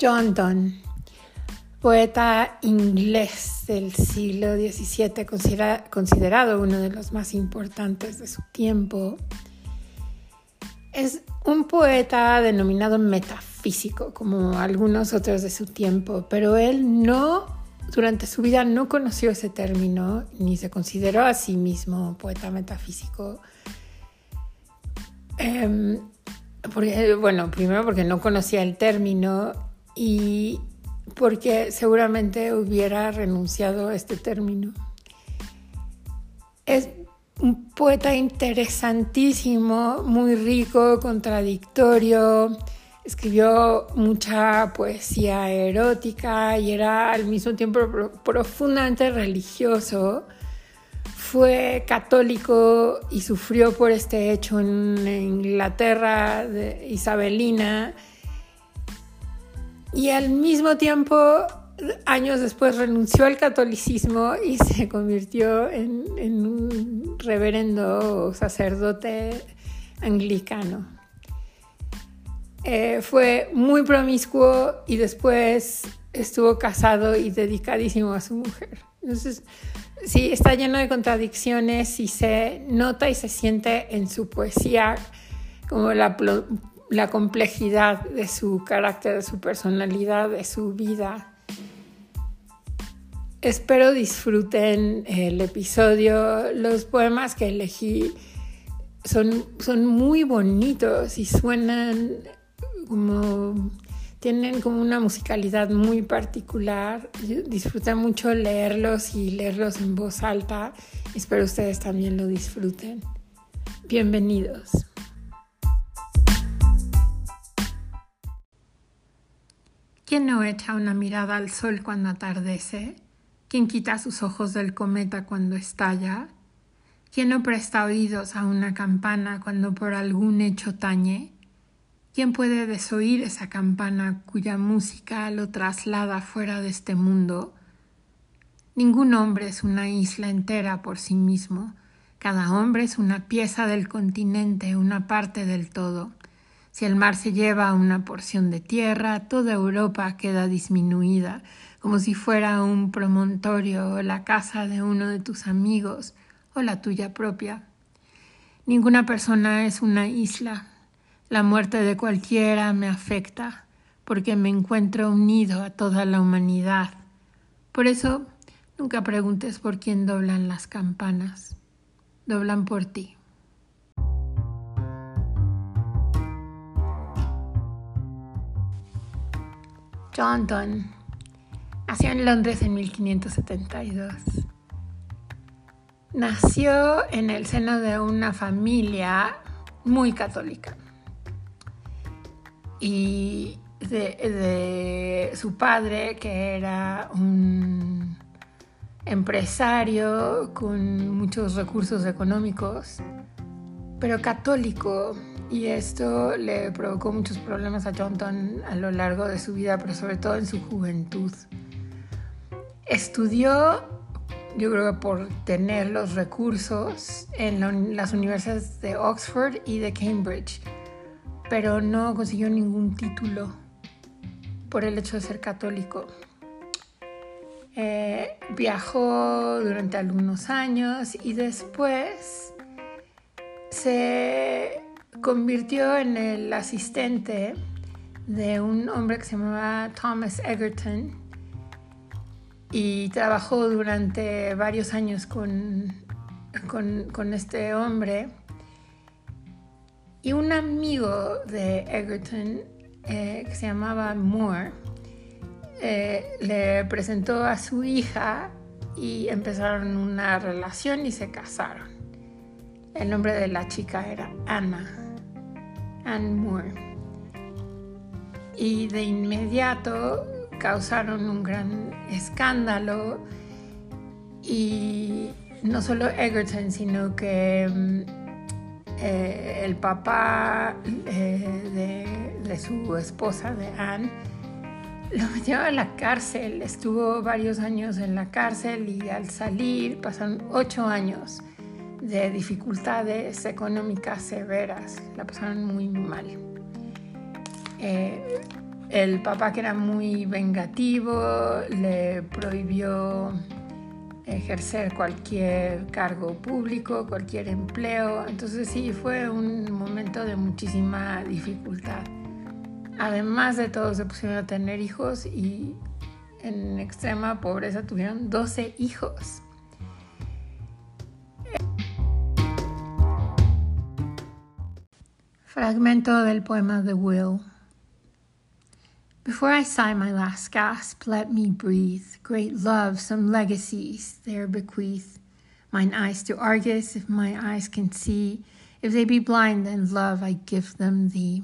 John Donne, poeta inglés del siglo XVII, considerado uno de los más importantes de su tiempo, es un poeta denominado metafísico, como algunos otros de su tiempo, pero él no, durante su vida no conoció ese término, ni se consideró a sí mismo poeta metafísico. Em, bueno, primero porque no conocía el término y porque seguramente hubiera renunciado a este término. Es un poeta interesantísimo, muy rico, contradictorio, escribió mucha poesía erótica y era al mismo tiempo profundamente religioso. Fue católico y sufrió por este hecho en Inglaterra de isabelina y al mismo tiempo, años después, renunció al catolicismo y se convirtió en, un reverendo sacerdote anglicano. Eh, fue muy promiscuo y después estuvo casado y dedicadísimo a su mujer. Entonces, sí, está lleno de contradicciones y se nota y se siente en su poesía como la la complejidad de su carácter, de su personalidad, de su vida. Espero disfruten el episodio. Los poemas que elegí son, son muy bonitos y suenan como tienen como una musicalidad muy particular. disfruté mucho leerlos y leerlos en voz alta. Espero ustedes también lo disfruten. Bienvenidos. ¿Quién no echa una mirada al sol cuando atardece? ¿Quién quita sus ojos del cometa cuando estalla? ¿Quién no presta oídos a una campana cuando por algún hecho tañe? ¿Quién puede desoír esa campana cuya música lo traslada fuera de este mundo? Ningún hombre es una isla entera por sí mismo. Cada hombre es una pieza del continente, una parte del todo. Si el mar se lleva una porción de tierra, toda Europa queda disminuida, como si fuera un promontorio o la casa de uno de tus amigos o la tuya propia. Ninguna persona es una isla. La muerte de cualquiera me afecta, porque me encuentro unido a toda la humanidad. Por eso, nunca preguntes por quién doblan las campanas. Doblan por ti. John Donne nació en Londres en 1572. Nació en el seno de una familia muy católica y de, su padre que era un empresario con muchos recursos económicos, pero católico y esto le provocó muchos problemas a Johnson a lo largo de su vida, pero sobre todo en su juventud. Estudió, yo creo que por tener los recursos, en las universidades de Oxford y de Cambridge, pero no consiguió ningún título por el hecho de ser católico. Eh, viajó durante algunos años y después se convirtió en el asistente de un hombre que se llamaba Thomas Egerton y trabajó durante varios años con, con, este hombre. Y un amigo de Egerton, eh, que se llamaba Moore, eh, le presentó a su hija y empezaron una relación y se casaron. El nombre de la chica era Anna. Anne Moore. Y de inmediato causaron un gran escándalo y no solo Egerton, sino que mm, eh, el papá eh, de, su esposa, de Anne, lo metió a la cárcel, estuvo varios años en la cárcel y al salir pasaron ocho años de dificultades económicas severas, la pasaron muy mal. Eh, el papá que era muy vengativo le prohibió ejercer cualquier cargo público, cualquier empleo. Entonces sí, fue un momento de muchísima dificultad. Además de todo, se pusieron a tener hijos y en extrema pobreza tuvieron 12 hijos. Fragmento del poema The Will. Before I sigh my last gasp, let me breathe. Great love, some legacies there bequeath. Mine eyes to Argus, if my eyes can see. If they be blind, then love, I give them thee.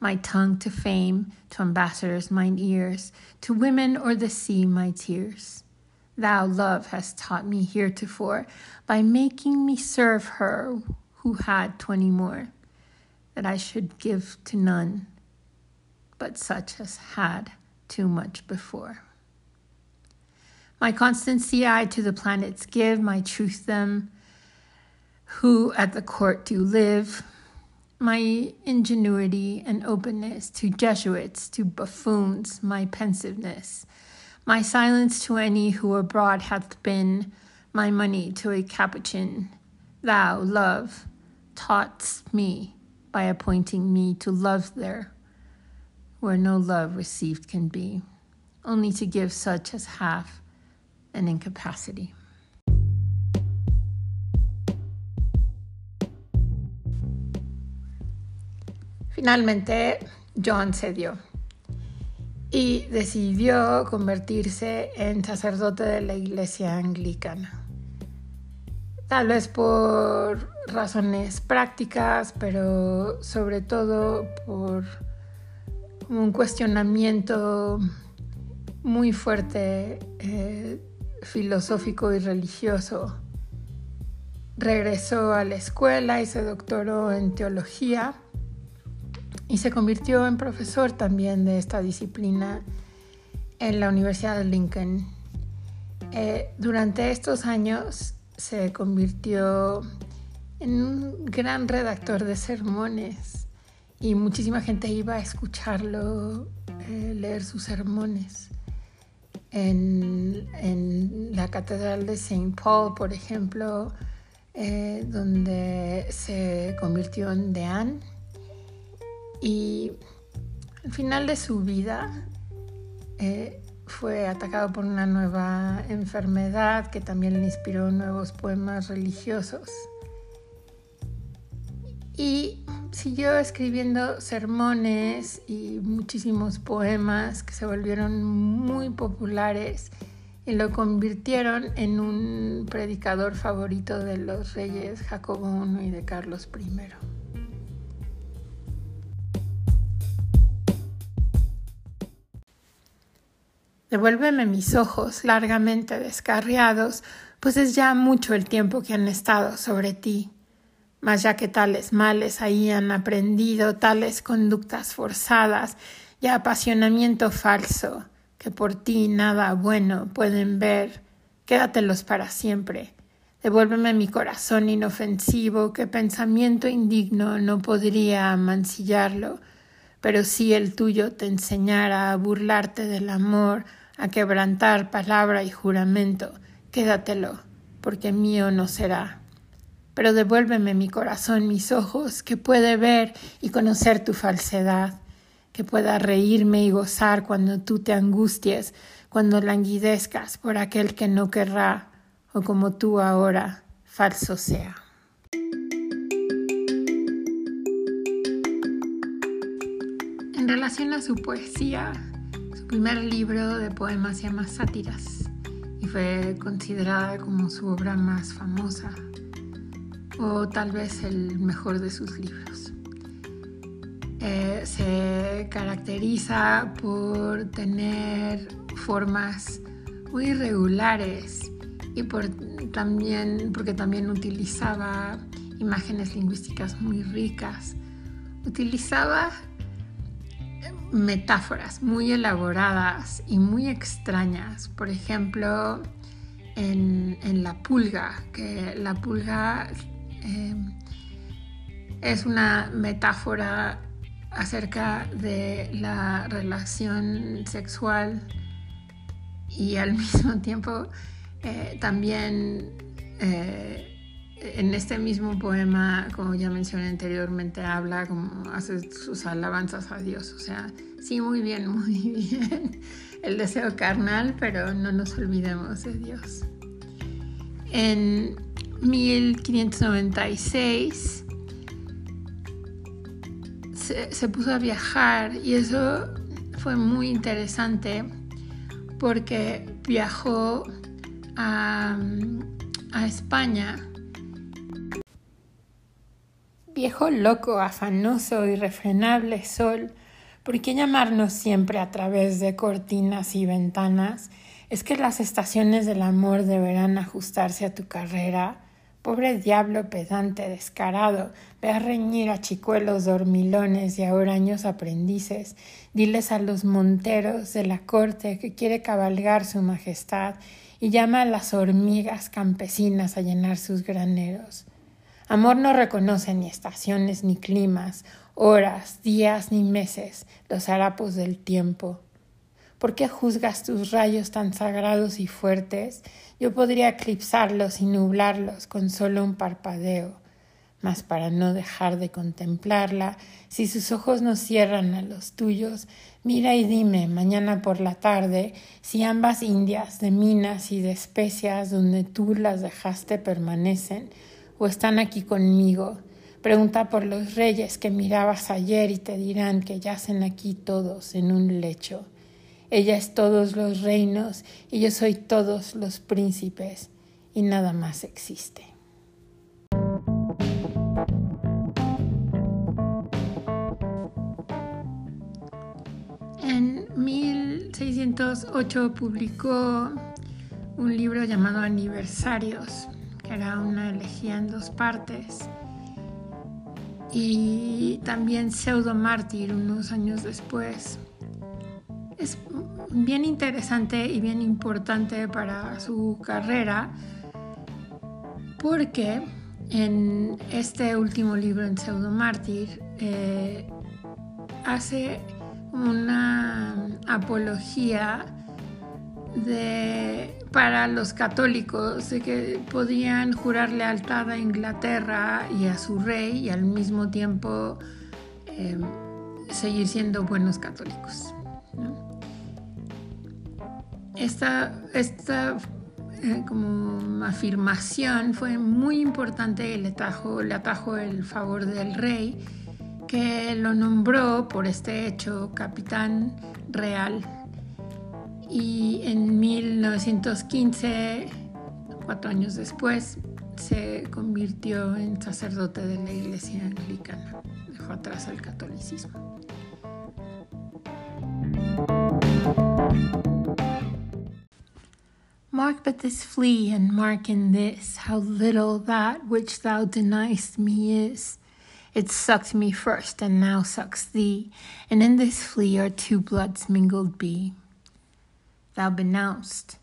My tongue to fame, to ambassadors mine ears, to women or the sea my tears. Thou, love, hast taught me heretofore, by making me serve her who had twenty more, that I should give to none but such as had too much before. My constancy I to the planets give, my truth them who at the court do live, my ingenuity and openness to Jesuits, to buffoons, my pensiveness, my silence to any who abroad hath been, my money to a capuchin. Thou, love, taughtst me by appointing me to love there where no love received can be, only to give such as have an incapacity. Finalmente, John cedió y decidió convertirse en sacerdote de la iglesia anglicana. Tal vez por razones prácticas, pero sobre todo por un cuestionamiento muy fuerte, eh, filosófico y religioso. Regresó a la escuela y se doctoró en teología y se convirtió en profesor también de esta disciplina en la Universidad de Lincoln. Eh, durante estos años se convirtió en un gran redactor de sermones y muchísima gente iba a escucharlo eh, leer sus sermones. En, la Catedral de St. Paul, por ejemplo, eh, donde se convirtió en deán. Y al final de su vida eh, fue atacado por una nueva enfermedad que también le inspiró nuevos poemas religiosos. Y siguió escribiendo sermones y muchísimos poemas que se volvieron muy populares y lo convirtieron en un predicador favorito de los reyes Jacobo I y de Carlos I. Devuélveme mis ojos largamente descarriados, pues es ya mucho el tiempo que han estado sobre ti mas ya que tales males ahí han aprendido, tales conductas forzadas y apasionamiento falso, que por ti nada bueno pueden ver, quédatelos para siempre. Devuélveme mi corazón inofensivo, que pensamiento indigno no podría mancillarlo, pero si el tuyo te enseñara a burlarte del amor, a quebrantar palabra y juramento, quédatelo, porque mío no será pero devuélveme mi corazón, mis ojos, que puede ver y conocer tu falsedad, que pueda reírme y gozar cuando tú te angusties, cuando languidezcas por aquel que no querrá, o como tú ahora, falso sea. En relación a su poesía, primer libro de poemas se llama Sátiras y fue considerada como su obra más famosa o tal vez el mejor de sus libros. Eh, se caracteriza por tener formas muy irregulares y por, también, porque también utilizaba imágenes lingüísticas muy ricas. Utilizaba metáforas muy elaboradas y muy extrañas. Por ejemplo, en, la pulga, que la pulga Em, es una metáfora acerca de la relación sexual y al mismo tiempo eh, también eh, en este mismo poema, como ya mencioné anteriormente, habla como hace sus alabanzas a Dios. O sea, sí, muy bien, muy bien. El deseo carnal, pero no nos olvidemos de Dios. En 1596 se, se puso a viajar y eso fue muy interesante porque viajó a, a España Viejo loco, afanoso, irrefrenable sol, ¿por qué llamarnos siempre a través de cortinas y ventanas? ¿Es que las estaciones del amor deberán ajustarse a tu carrera? Pobre diablo pedante, descarado, ve a reñir a chicuelos dormilones y a huraños aprendices. Diles a los monteros de la corte que quiere cabalgar su majestad y llama a las hormigas campesinas a llenar sus graneros. Amor no reconoce ni estaciones ni climas, horas, días ni meses, los harapos del tiempo. ¿Por qué juzgas tus rayos tan sagrados y fuertes? Yo podría eclipsarlos y nublarlos con solo un parpadeo. Mas para no dejar de contemplarla, si sus ojos no cierran a los tuyos, mira y dime mañana por la tarde si ambas indias de minas y de especias donde tú las dejaste permanecen, o están aquí conmigo. Pregunta por los reyes que mirabas ayer y te dirán que yacen aquí todos en un lecho. Ella es todos los reinos y yo soy todos los príncipes y nada más existe. En 1608 publicó un libro llamado Aniversarios era una elegía en dos partes. Y también Pseudo Mártir unos años después. Es bien interesante y bien importante para su carrera porque en este último libro en Pseudo Mártir eh, hace una apología para los católicos que podían jurar lealtad a Inglaterra y a su rey y al mismo tiempo em, seguir siendo buenos católicos. Esta, esta eh, como afirmación fue muy importante y le atajó el favor del rey que lo nombró por este hecho capitán real y en 1915, cuatro años después, se convirtió en sacerdote de la iglesia anglicana. Dejó atrás el catolicismo. Mark but this flea, and mark in this how little that which thou deniest me is. It sucked me first, and now sucks thee, and in this flea our two bloods mingled be. Thou benounced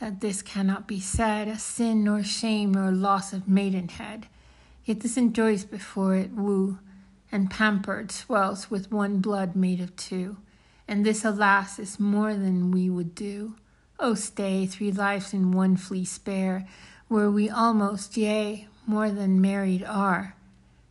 that this cannot be said a sin nor shame nor loss of maidenhead. Yet this enjoys before it woo, and pampered swells with one blood made of two. And this, alas, is more than we would do. Oh, stay, three lives in one flea spare, where we almost, yea, more than married are.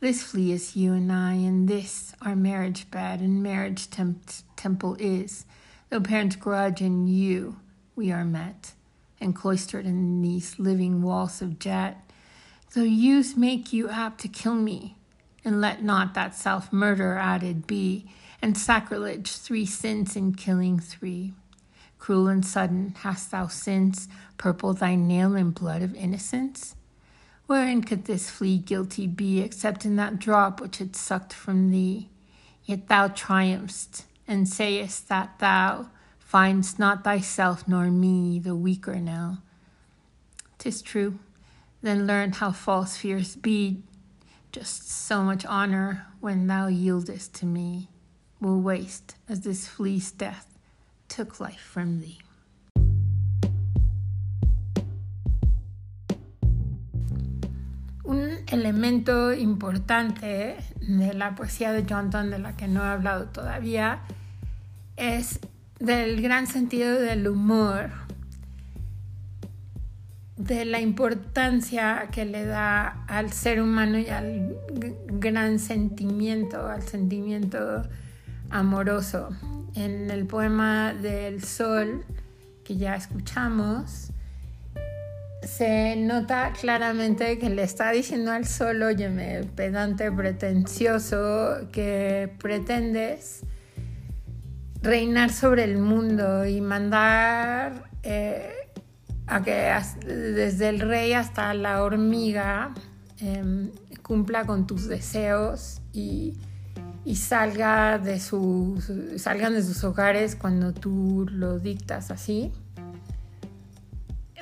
This flea is you and I, and this our marriage bed and marriage temp- temple is. Though parents grudge in you, we are met, and cloistered in these living walls of jet. Though use make you apt to kill me, and let not that self murder added be, and sacrilege three sins in killing three. Cruel and sudden hast thou since purpled thy nail in blood of innocence? Wherein could this flea guilty be, except in that drop which had sucked from thee? Yet thou triumphst and sayest that thou find'st not thyself nor me the weaker now. Tis true, then learn how false fears be. Just so much honor when thou yieldest to me will waste as this flea's death took life from thee. un elemento importante de la poesía de Donne, de la que no he hablado todavía, es del gran sentido del humor, de la importancia que le da al ser humano y al gran sentimiento, al sentimiento amoroso. En el poema del sol que ya escuchamos, se nota claramente que le está diciendo al sol, óyeme, pedante, pretencioso, que pretendes reinar sobre el mundo y mandar eh, a que desde el rey hasta la hormiga em, cumpla con tus deseos y, salga de sus, salgan de sus hogares cuando tú lo dictas así.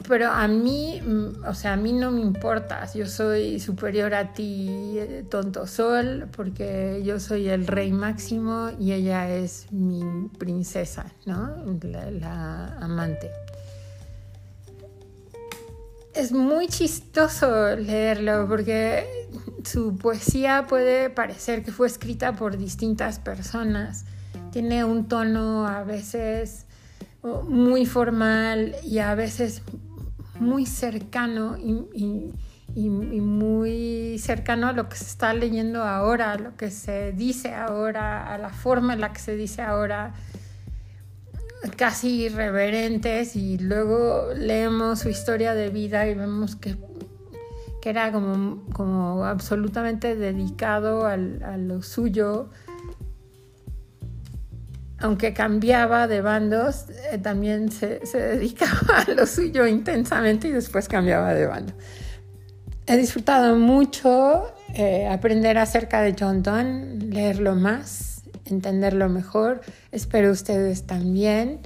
Pero a mí, mm, o sea, a mí no me importa, yo soy superior a ti, tonto sol, porque yo soy el rey máximo y ella es mi princesa, ¿no? la amante es muy chistoso leerlo porque su poesía puede parecer que fue escrita por distintas personas. Tiene un tono a veces muy formal y a veces muy cercano y, muy cercano a lo que se está leyendo ahora, a lo que se dice ahora, a la forma en la que se dice ahora casi irreverentes y luego leemos su historia de vida y vemos que, era como, como, absolutamente dedicado al, a lo suyo. Aunque cambiaba de bandos, eh, también se, dedicaba a lo suyo intensamente y después cambiaba de bando. He disfrutado mucho eh, aprender acerca de John Donne, leerlo más entenderlo mejor. Espero ustedes también.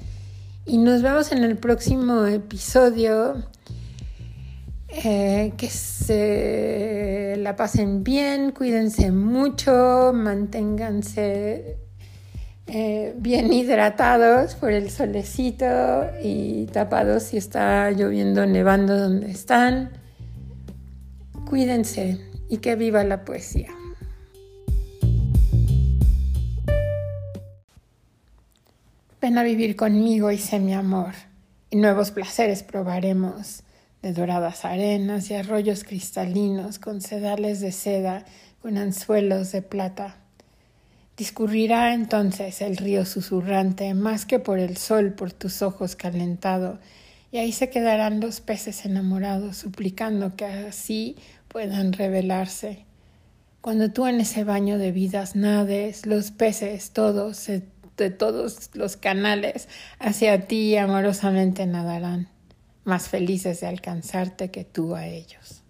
Y nos vemos en el próximo episodio. Eh, que se la pasen bien, cuídense mucho, manténganse eh, bien hidratados por el solecito y tapados si está lloviendo, nevando donde están. Cuídense y que viva la poesía. Ven a vivir conmigo y sé mi amor, y nuevos placeres probaremos, de doradas arenas y arroyos cristalinos con sedales de seda, con anzuelos de plata. Discurrirá entonces el río susurrante más que por el sol, por tus ojos calentado, y ahí se quedarán los peces enamorados, suplicando que así puedan revelarse. Cuando tú en ese baño de vidas nades, los peces todos se de todos los canales hacia ti amorosamente nadarán, más felices de alcanzarte que tú a ellos.